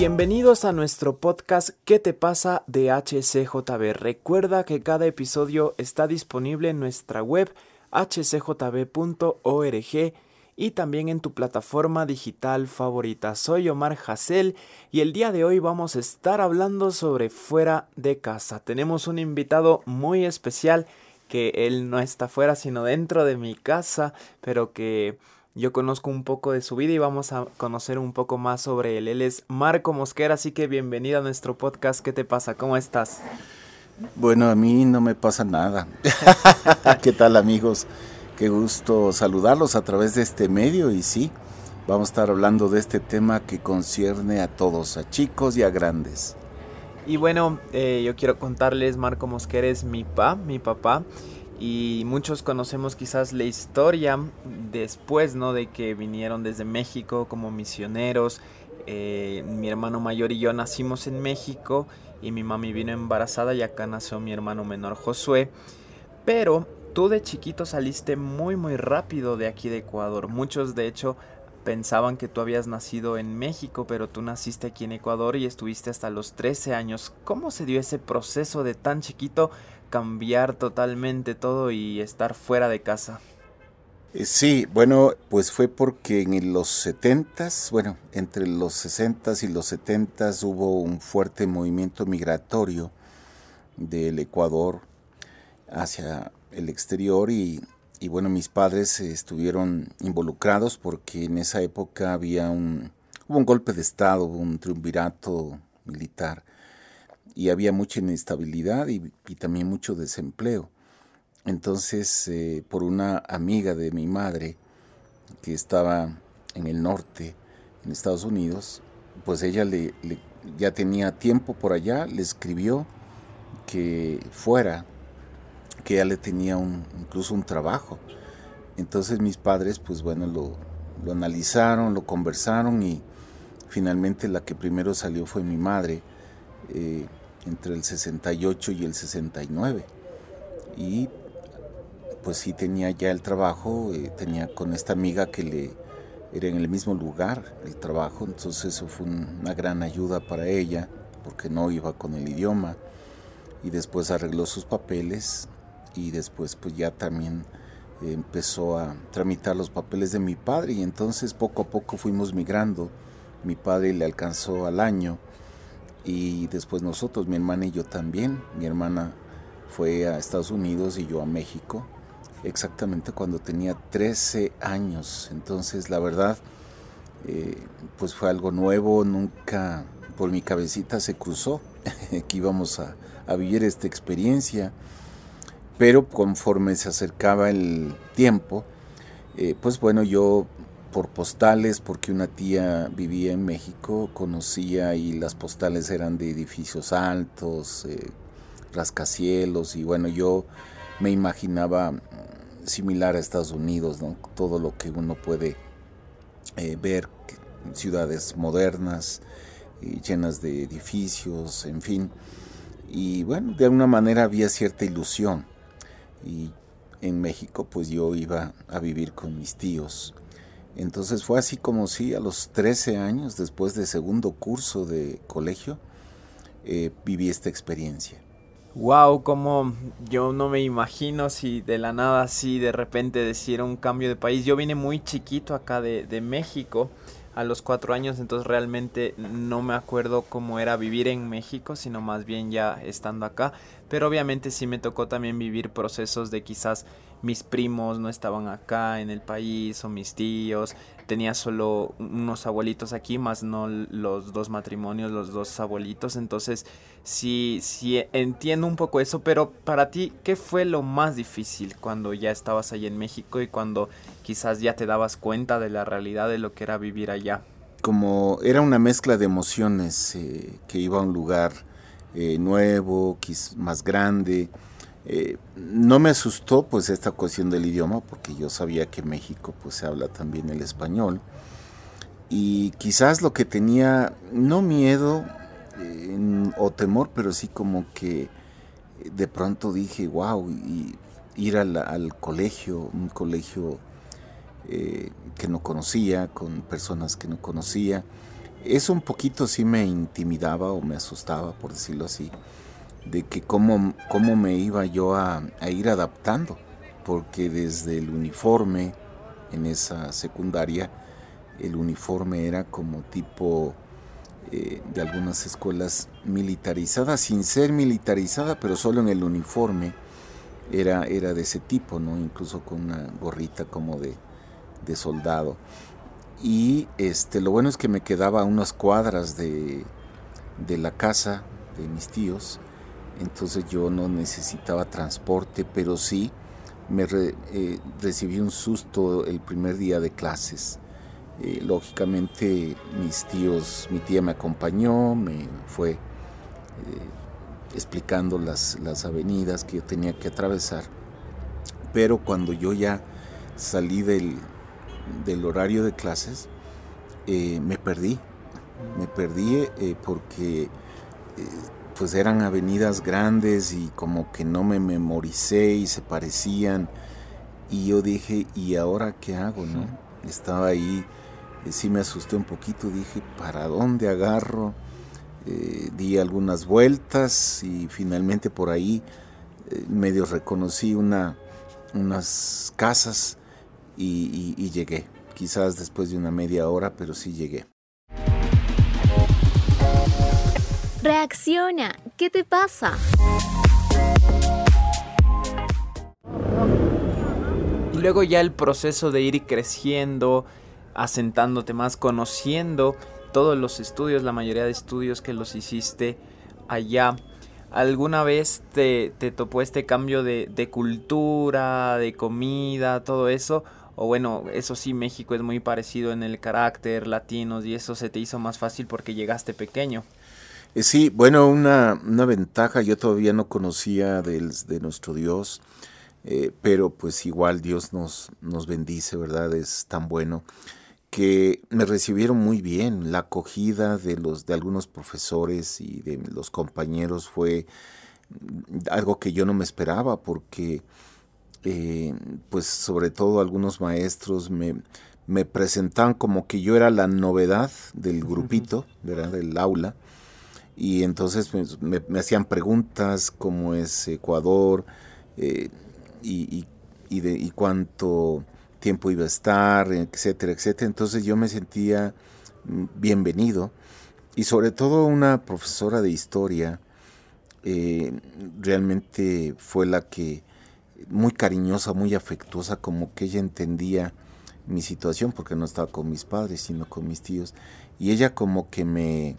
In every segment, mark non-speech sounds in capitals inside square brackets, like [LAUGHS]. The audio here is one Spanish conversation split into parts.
Bienvenidos a nuestro podcast ¿Qué te pasa de HCJB? Recuerda que cada episodio está disponible en nuestra web hcjb.org y también en tu plataforma digital favorita. Soy Omar Hassel y el día de hoy vamos a estar hablando sobre fuera de casa. Tenemos un invitado muy especial que él no está fuera sino dentro de mi casa, pero que yo conozco un poco de su vida y vamos a conocer un poco más sobre él. Él es Marco Mosquera, así que bienvenido a nuestro podcast. ¿Qué te pasa? ¿Cómo estás? Bueno, a mí no me pasa nada. [LAUGHS] [LAUGHS] ¿Qué tal amigos? Qué gusto saludarlos a través de este medio y sí, vamos a estar hablando de este tema que concierne a todos, a chicos y a grandes. Y bueno, eh, yo quiero contarles, Marco Mosquera es mi pa, mi papá, y muchos conocemos quizás la historia después, ¿no? De que vinieron desde México como misioneros. Eh, mi hermano mayor y yo nacimos en México y mi mami vino embarazada y acá nació mi hermano menor Josué. Pero Tú de chiquito saliste muy muy rápido de aquí de Ecuador. Muchos de hecho pensaban que tú habías nacido en México, pero tú naciste aquí en Ecuador y estuviste hasta los 13 años. ¿Cómo se dio ese proceso de tan chiquito cambiar totalmente todo y estar fuera de casa? Eh, sí, bueno, pues fue porque en los 70 bueno, entre los 60 y los 70 hubo un fuerte movimiento migratorio del Ecuador hacia el exterior y, bueno, mis padres estuvieron involucrados porque en esa época había un, hubo un golpe de Estado, un triunvirato militar y había mucha inestabilidad y, también mucho desempleo. Entonces, eh, por una amiga de mi madre que estaba en el norte, en Estados Unidos, pues ella le, ya tenía tiempo por allá, le escribió que fuera que ya le tenía un, incluso un trabajo. Entonces mis padres, pues bueno, lo, analizaron, lo conversaron y finalmente la que primero salió fue mi madre, eh, entre el 68 y el 69. Y pues sí tenía ya el trabajo, eh, tenía con esta amiga que le era en el mismo lugar el trabajo, entonces eso fue una gran ayuda para ella, porque no iba con el idioma. Y después arregló sus papeles y después pues ya también empezó a tramitar los papeles de mi padre y entonces poco a poco fuimos migrando. Mi padre le alcanzó al año y después nosotros, mi hermana y yo también. Mi hermana fue a Estados Unidos y yo a México, exactamente cuando tenía 13 años. Entonces la verdad, eh, pues fue algo nuevo, nunca por mi cabecita se cruzó [LAUGHS] que íbamos a, vivir esta experiencia pero conforme se acercaba el tiempo, eh, pues bueno, yo por postales, porque una tía vivía en México, conocía y las postales eran de edificios altos, eh, rascacielos, y bueno, yo me imaginaba mm, similar a Estados Unidos, todo lo que uno puede eh, ver, ciudades modernas, llenas de edificios, en fin. Y bueno, de alguna manera había cierta ilusión y en México pues yo iba a vivir con mis tíos. Entonces fue así como si a los 13 años, después de segundo curso de colegio, eh, viví esta experiencia. Wow, como yo no me imagino si de la nada así de repente decir un cambio de país. Yo vine muy chiquito acá de, de México a los cuatro años, entonces realmente no me acuerdo cómo era vivir en México, sino más bien ya estando acá. Pero obviamente sí me tocó también vivir procesos de quizás mis primos no estaban acá en el país o mis tíos. Tenía solo unos abuelitos aquí, más no los dos matrimonios, los dos abuelitos. Entonces sí, sí entiendo un poco eso, pero para ti, ¿qué fue lo más difícil cuando ya estabas ahí en México y cuando quizás ya te dabas cuenta de la realidad de lo que era vivir allá? Como era una mezcla de emociones eh, que iba a un lugar eh, nuevo, más grande. Eh, no me asustó pues esta cuestión del idioma porque yo sabía que en México pues se habla también el español y quizás lo que tenía no miedo o temor pero sí como que de pronto dije wow y ir al, colegio un colegio eh, que no conocía con personas que no conocía Eso un poquito sí me intimidaba o me asustaba, por decirlo así, de que cómo, cómo me iba yo a, a ir adaptando, porque desde el uniforme en esa secundaria, el uniforme era como tipo eh, de algunas escuelas militarizadas, sin ser militarizada, pero solo en el uniforme era, era de ese tipo, ¿no? incluso con una gorrita como de, de soldado. Y este, lo bueno es que me quedaba a unas cuadras de, de la casa de mis tíos, entonces yo no necesitaba transporte, pero sí me eh, recibí un susto el primer día de clases. Eh, lógicamente mis tíos, mi tía me acompañó, me fue eh, explicando las, las avenidas que yo tenía que atravesar, pero cuando yo ya salí del, del horario de clases, me perdí, me perdí porque pues eran avenidas grandes y como que no me memoricé y se parecían. Y yo dije, ¿y ahora qué hago? no Estaba ahí, eh, sí me asusté un poquito, dije, ¿para dónde agarro? Eh, di algunas vueltas y finalmente por ahí eh, medio reconocí una, unas casas y llegué. Quizás después de una media hora, pero sí llegué. Reacciona, ¿qué te pasa? Y luego ya el proceso de ir creciendo, asentándote más, conociendo todos los estudios, la mayoría de estudios que los hiciste allá. ¿Alguna vez te, te topó este cambio de, de, cultura, de comida, todo eso? O bueno, eso sí, México es muy parecido en el carácter, latinos, y eso se te hizo más fácil porque llegaste pequeño. Eh, sí, bueno, una, una, ventaja, yo todavía no conocía de, nuestro Dios, eh, pero pues igual Dios nos, nos bendice, ¿verdad? Es tan bueno que me recibieron muy bien. La acogida de los de algunos profesores y de los compañeros fue algo que yo no me esperaba porque eh, pues sobre todo algunos maestros me, me presentaban como que yo era la novedad del grupito, ¿verdad? Del aula y entonces pues, me, hacían preguntas como es Ecuador eh, y, de, y cuánto tiempo iba a estar, etcétera, etcétera. Entonces yo me sentía mm, bienvenido y sobre todo una profesora de historia eh, realmente fue la que muy cariñosa, muy afectuosa, como que ella entendía mi situación porque no estaba con mis padres, sino con mis tíos. Y ella como que me,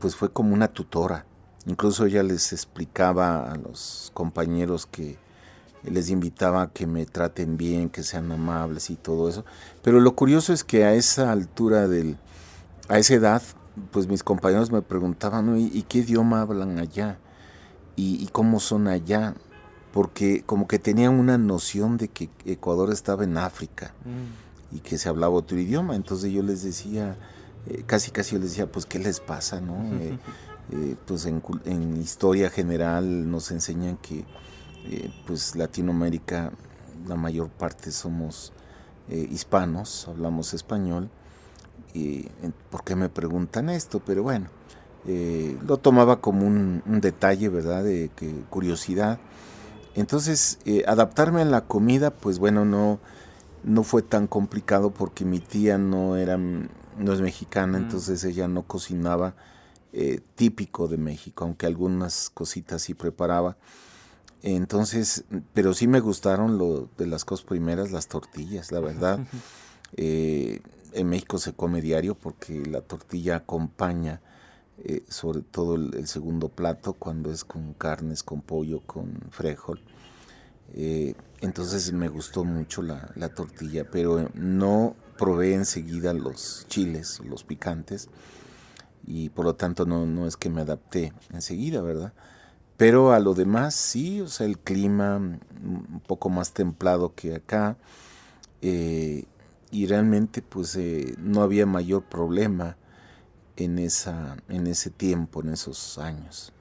pues fue como una tutora. Incluso ella les explicaba a los compañeros que les invitaba a que me traten bien, que sean amables y todo eso. Pero lo curioso es que a esa altura del, a esa edad, pues mis compañeros me preguntaban, ¿y, qué idioma hablan allá? ¿Y, cómo son allá? Porque como que tenían una noción de que Ecuador estaba en África mm. y que se hablaba otro idioma. Entonces yo les decía, eh, casi casi yo les decía, pues, ¿qué les pasa? no [LAUGHS] eh, eh, pues en, en, historia general nos enseñan que pues Latinoamérica, la mayor parte somos hispanos, hablamos español. Y, ¿Por qué me preguntan esto? Pero bueno, lo tomaba como un, un, detalle, ¿verdad? De que, curiosidad. Entonces, adaptarme a la comida, pues bueno, no, no fue tan complicado porque mi tía no era no es mexicana, mm. entonces ella no cocinaba eh, típico de México, aunque algunas cositas sí preparaba. Entonces, pero sí me gustaron lo de las cosas primeras, las tortillas, la verdad. [LAUGHS] Eh, en México se come diario porque la tortilla acompaña eh, sobre todo el, segundo plato cuando es con carnes, con pollo, con frijol. entonces me gustó mucho la, la tortilla, pero no probé enseguida los chiles, los picantes, y por lo tanto no, no es que me adapté enseguida, ¿verdad? Pero a lo demás sí, o sea, el clima un poco más templado que acá, eh, y realmente pues eh, no había mayor problema en, esa, en ese tiempo, en esos años.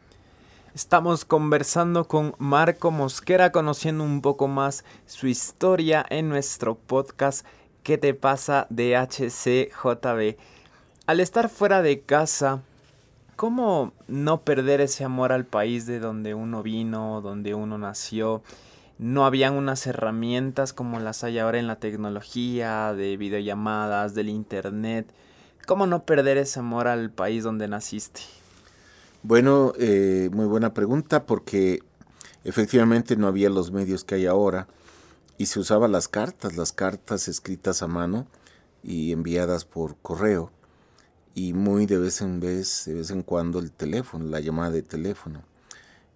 Estamos conversando con Marco Mosquera, conociendo un poco más su historia en nuestro podcast ¿Qué te pasa de HCJB? al estar fuera de casa, ¿cómo no perder ese amor al país de donde uno vino, donde uno nació? No habían unas herramientas como las hay ahora en la tecnología, de videollamadas, del internet. ¿Cómo no perder ese amor al país donde naciste? Bueno, eh, muy buena pregunta porque efectivamente no había los medios que hay ahora y se usaban las cartas, las cartas escritas a mano y enviadas por correo y muy de vez en vez, de vez en cuando el teléfono, la llamada de teléfono.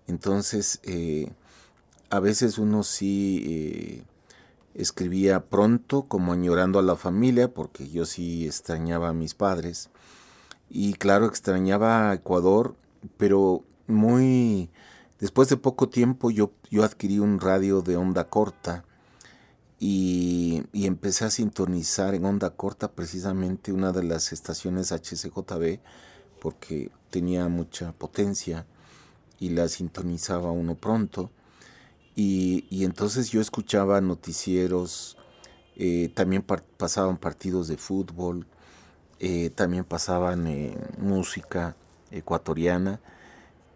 Entonces, eh, a veces uno sí eh, escribía pronto, como añorando a la familia, porque yo sí extrañaba a mis padres. Y claro, extrañaba a Ecuador, pero muy... Después de poco tiempo yo, yo adquirí un radio de onda corta y, empecé a sintonizar en onda corta precisamente una de las estaciones HCJB porque tenía mucha potencia y la sintonizaba uno pronto. Y, entonces yo escuchaba noticieros, eh, también pasaban partidos de fútbol, eh, también pasaban eh, música ecuatoriana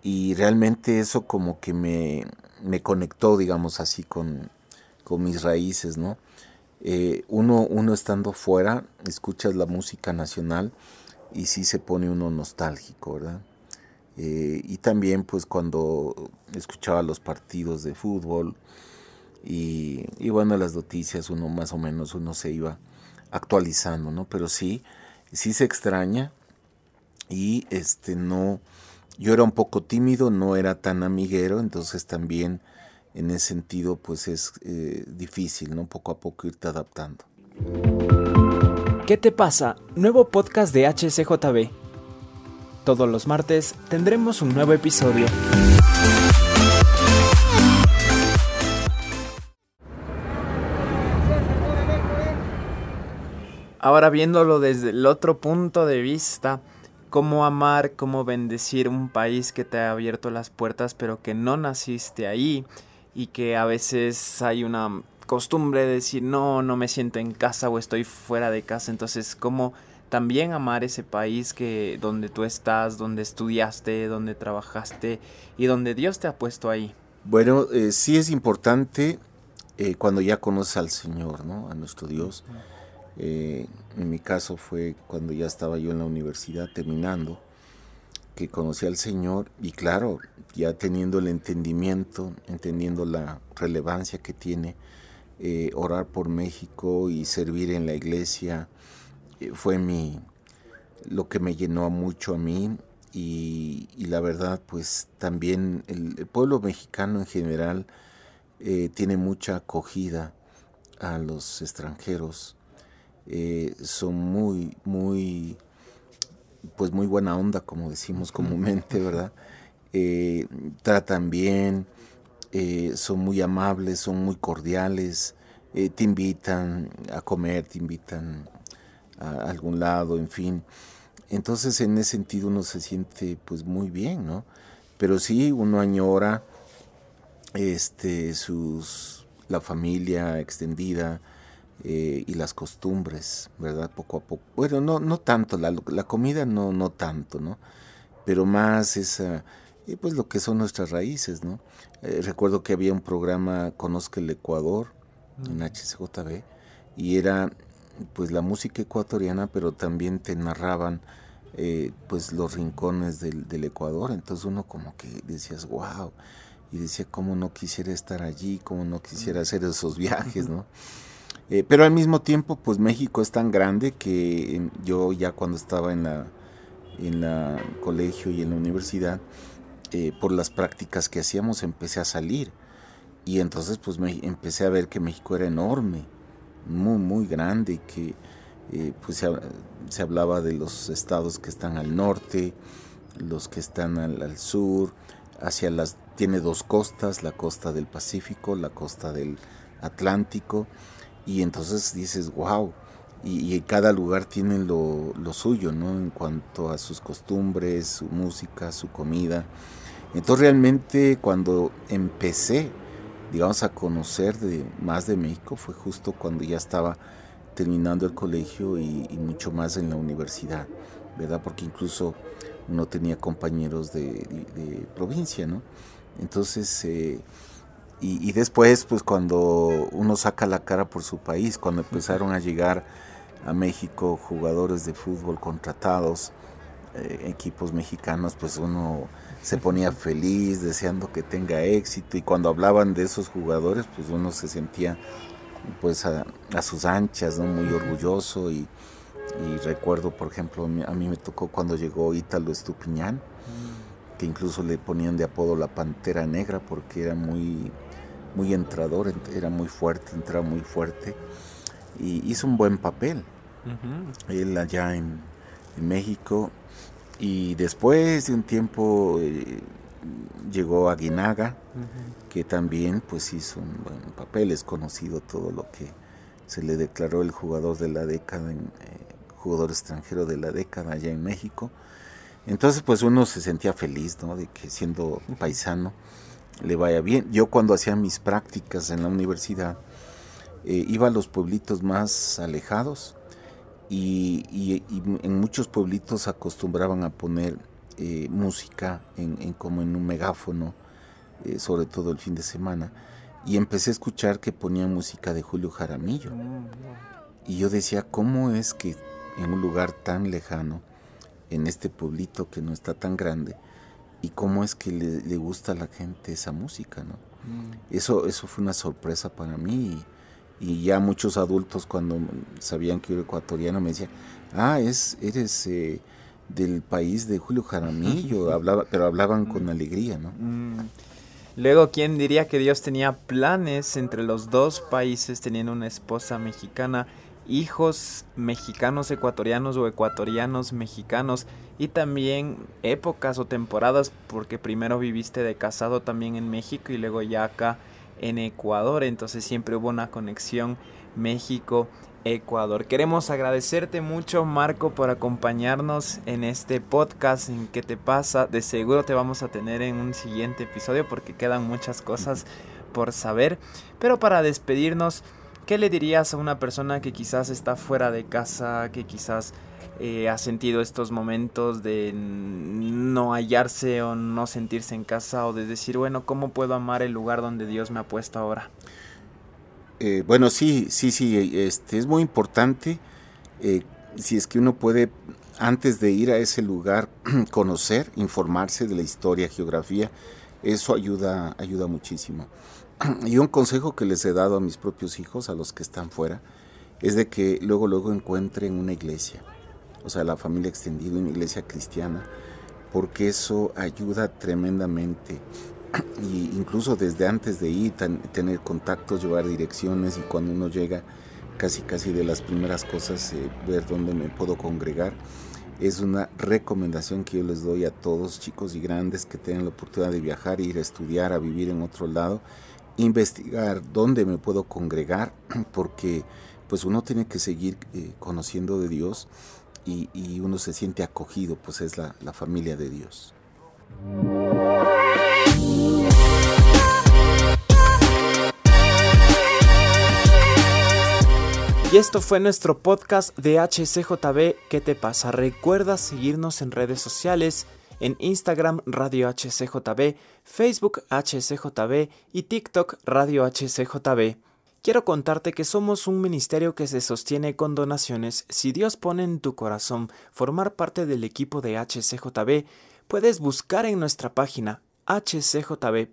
y realmente eso como que me, me conectó, digamos así, con, con mis raíces, ¿no? Uno, uno estando fuera, escuchas la música nacional y sí se pone uno nostálgico, ¿verdad? Eh, y también pues cuando escuchaba los partidos de fútbol y, bueno, las noticias uno más o menos uno se iba actualizando, ¿no? Pero sí, sí se extraña y este no, yo era un poco tímido, no era tan amiguero, entonces también en ese sentido pues es eh, difícil, ¿no? Poco a poco irte adaptando. ¿Qué te pasa? Nuevo podcast de HCJB. Todos los martes tendremos un nuevo episodio. Ahora viéndolo desde el otro punto de vista, cómo amar, cómo bendecir un país que te ha abierto las puertas pero que no naciste ahí y que a veces hay una costumbre de decir no, no me siento en casa o estoy fuera de casa, entonces cómo también amar ese país que donde tú estás, donde estudiaste, donde trabajaste y donde Dios te ha puesto ahí. Bueno, eh, sí es importante eh, cuando ya conoces al Señor, ¿no? A nuestro Dios. Eh, en mi caso fue cuando ya estaba yo en la universidad terminando que conocí al Señor y claro, ya teniendo el entendimiento, entendiendo la relevancia que tiene orar por México y servir en la iglesia, fue mi, lo que me llenó mucho a mí y, la verdad pues también el, pueblo mexicano en general eh, tiene mucha acogida a los extranjeros, son muy, muy pues muy buena onda, como decimos comúnmente, ¿verdad? [LAUGHS] Eh, tratan bien, eh, son muy amables, son muy cordiales, eh, te invitan a comer, te invitan a algún lado, en fin. Entonces en ese sentido uno se siente pues muy bien, ¿no? Pero sí, uno añora este, sus, la familia extendida, eh, y las costumbres, ¿verdad? Poco a poco. Bueno, no, no tanto, la, la comida no, no tanto, ¿no? Pero más esa, y pues lo que son nuestras raíces, ¿no? Eh, recuerdo que había un programa Conozca el Ecuador en HCJB y era pues la música ecuatoriana, pero también te narraban eh, pues los rincones del, del, Ecuador, entonces uno como que decías, wow, y decía, cómo no quisiera estar allí, cómo no quisiera hacer esos viajes, ¿no? Eh, pero al mismo tiempo, pues México es tan grande que yo ya cuando estaba en la en la colegio y en la universidad, eh, por las prácticas que hacíamos empecé a salir. Y entonces pues me empecé a ver que México era enorme, muy muy grande, que eh, pues se, hablaba de los estados que están al norte, los que están al, sur, hacia las tiene dos costas, la costa del Pacífico, la costa del Atlántico y entonces dices, wow, y, cada lugar tiene lo, suyo, ¿no? En cuanto a sus costumbres, su música, su comida. Entonces realmente cuando empecé, digamos, a conocer de, más de México fue justo cuando ya estaba terminando el colegio y, mucho más en la universidad. ¿verdad? Porque incluso uno tenía compañeros de, provincia, ¿no? Entonces, eh, y, después, pues cuando uno saca la cara por su país, cuando empezaron a llegar a México jugadores de fútbol contratados, eh, equipos mexicanos, pues uno se ponía feliz, deseando que tenga éxito, y cuando hablaban de esos jugadores, pues uno se sentía pues a, sus anchas, ¿no? muy orgulloso y, recuerdo, por ejemplo, a mí me tocó cuando llegó Ítalo Estupiñán, mm. que incluso le ponían de apodo la Pantera Negra porque era muy, muy entrador, era muy fuerte, entraba muy fuerte y hizo un buen papel. Él allá en, México y después de un tiempo eh, llegó a Guinaga, que también pues hizo un buen papel, es conocido todo lo que se le declaró el jugador de la década, en, eh, jugador extranjero de la década allá en México. Entonces pues uno se sentía feliz, ¿no? De que siendo paisano le vaya bien. Yo cuando hacía mis prácticas en la universidad, eh, iba a los pueblitos más alejados y, en muchos pueblitos acostumbraban a poner eh, música en, como en un megáfono, eh, sobre todo el fin de semana, y empecé a escuchar que ponían música de Julio Jaramillo. Y yo decía, ¿cómo es que en un lugar tan lejano, en este pueblito que no está tan grande, y cómo es que le, gusta a la gente esa música, ¿no? Mm. Eso, eso fue una sorpresa para mí y, ya muchos adultos cuando sabían que era ecuatoriano me decían, ah, es, eres eh, del país de Julio Jaramillo, [LAUGHS] hablaba, pero hablaban con alegría, ¿no? Mm. Luego, ¿quién diría que Dios tenía planes entre los dos países teniendo una esposa mexicana? hijos mexicanos ecuatorianos o ecuatorianos mexicanos y también épocas o temporadas porque primero viviste de casado también en México y luego ya acá en Ecuador, entonces siempre hubo una conexión México Ecuador. Queremos agradecerte mucho Marco por acompañarnos en este podcast en qué te pasa. De seguro te vamos a tener en un siguiente episodio porque quedan muchas cosas por saber. Pero para despedirnos, ¿Qué le dirías a una persona que quizás está fuera de casa, que quizás eh, ha sentido estos momentos de no hallarse o no sentirse en casa o de decir, bueno, ¿cómo puedo amar el lugar donde Dios me ha puesto ahora? Eh, bueno, sí, sí, sí, este, es muy importante eh, si es que uno puede, antes de ir a ese lugar, [CLEARS THROAT] conocer, informarse de la historia, geografía, eso ayuda, ayuda muchísimo. [CLEARS THROAT] y un consejo que les he dado a mis propios hijos, a los que están fuera, es de que luego, luego encuentren una iglesia, o sea, la familia extendida, una iglesia cristiana, porque eso ayuda tremendamente. [CLEARS THROAT] Y incluso desde antes de ir, tener contactos, llevar direcciones y cuando uno llega, casi casi de las primeras cosas, eh, ver dónde me puedo congregar. Es una recomendación que yo les doy a todos, chicos y grandes, que tengan la oportunidad de viajar, ir a estudiar, a vivir en otro lado investigar dónde me puedo congregar, [CLEARS THROAT] porque pues uno tiene que seguir eh, conociendo de Dios y, uno se siente acogido, pues es la, la familia de Dios. Y esto fue nuestro podcast de HCJB. ¿Qué te pasa? Recuerda seguirnos en redes sociales en Instagram Radio HCJB, Facebook HCJB y TikTok Radio HCJB. Quiero contarte que somos un ministerio que se sostiene con donaciones. Si Dios pone en tu corazón formar parte del equipo de HCJB, puedes buscar en nuestra página hcjb.org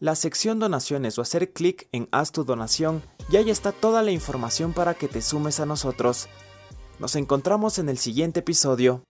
la sección donaciones o hacer clic en haz tu donación y ahí está toda la información para que te sumes a nosotros. Nos encontramos en el siguiente episodio.